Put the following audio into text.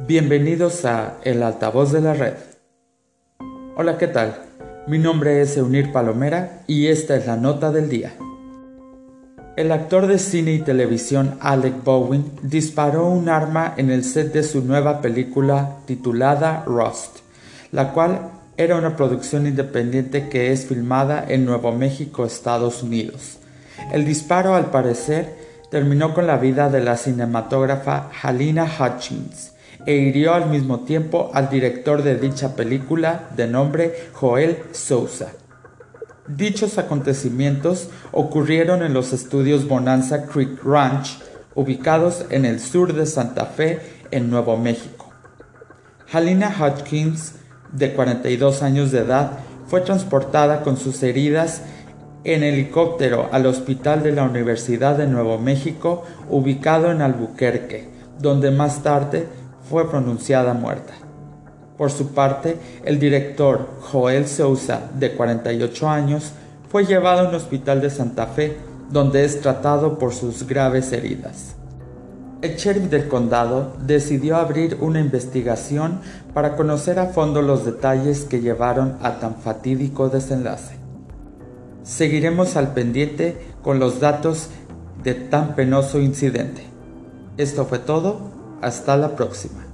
Bienvenidos a El Altavoz de la Red. Hola, ¿qué tal? Mi nombre es Eunir Palomera y esta es la nota del día. El actor de cine y televisión Alec Bowen disparó un arma en el set de su nueva película titulada Rust, la cual era una producción independiente que es filmada en Nuevo México, Estados Unidos. El disparo, al parecer, terminó con la vida de la cinematógrafa Halina Hutchins e hirió al mismo tiempo al director de dicha película de nombre Joel Sousa. Dichos acontecimientos ocurrieron en los estudios Bonanza Creek Ranch, ubicados en el sur de Santa Fe, en Nuevo México. Halina Hutchins, de 42 años de edad, fue transportada con sus heridas en helicóptero al Hospital de la Universidad de Nuevo México, ubicado en Albuquerque, donde más tarde fue pronunciada muerta. Por su parte, el director Joel Sousa, de 48 años, fue llevado a un hospital de Santa Fe, donde es tratado por sus graves heridas. El sheriff del condado decidió abrir una investigación para conocer a fondo los detalles que llevaron a tan fatídico desenlace. Seguiremos al pendiente con los datos de tan penoso incidente. Esto fue todo, hasta la próxima.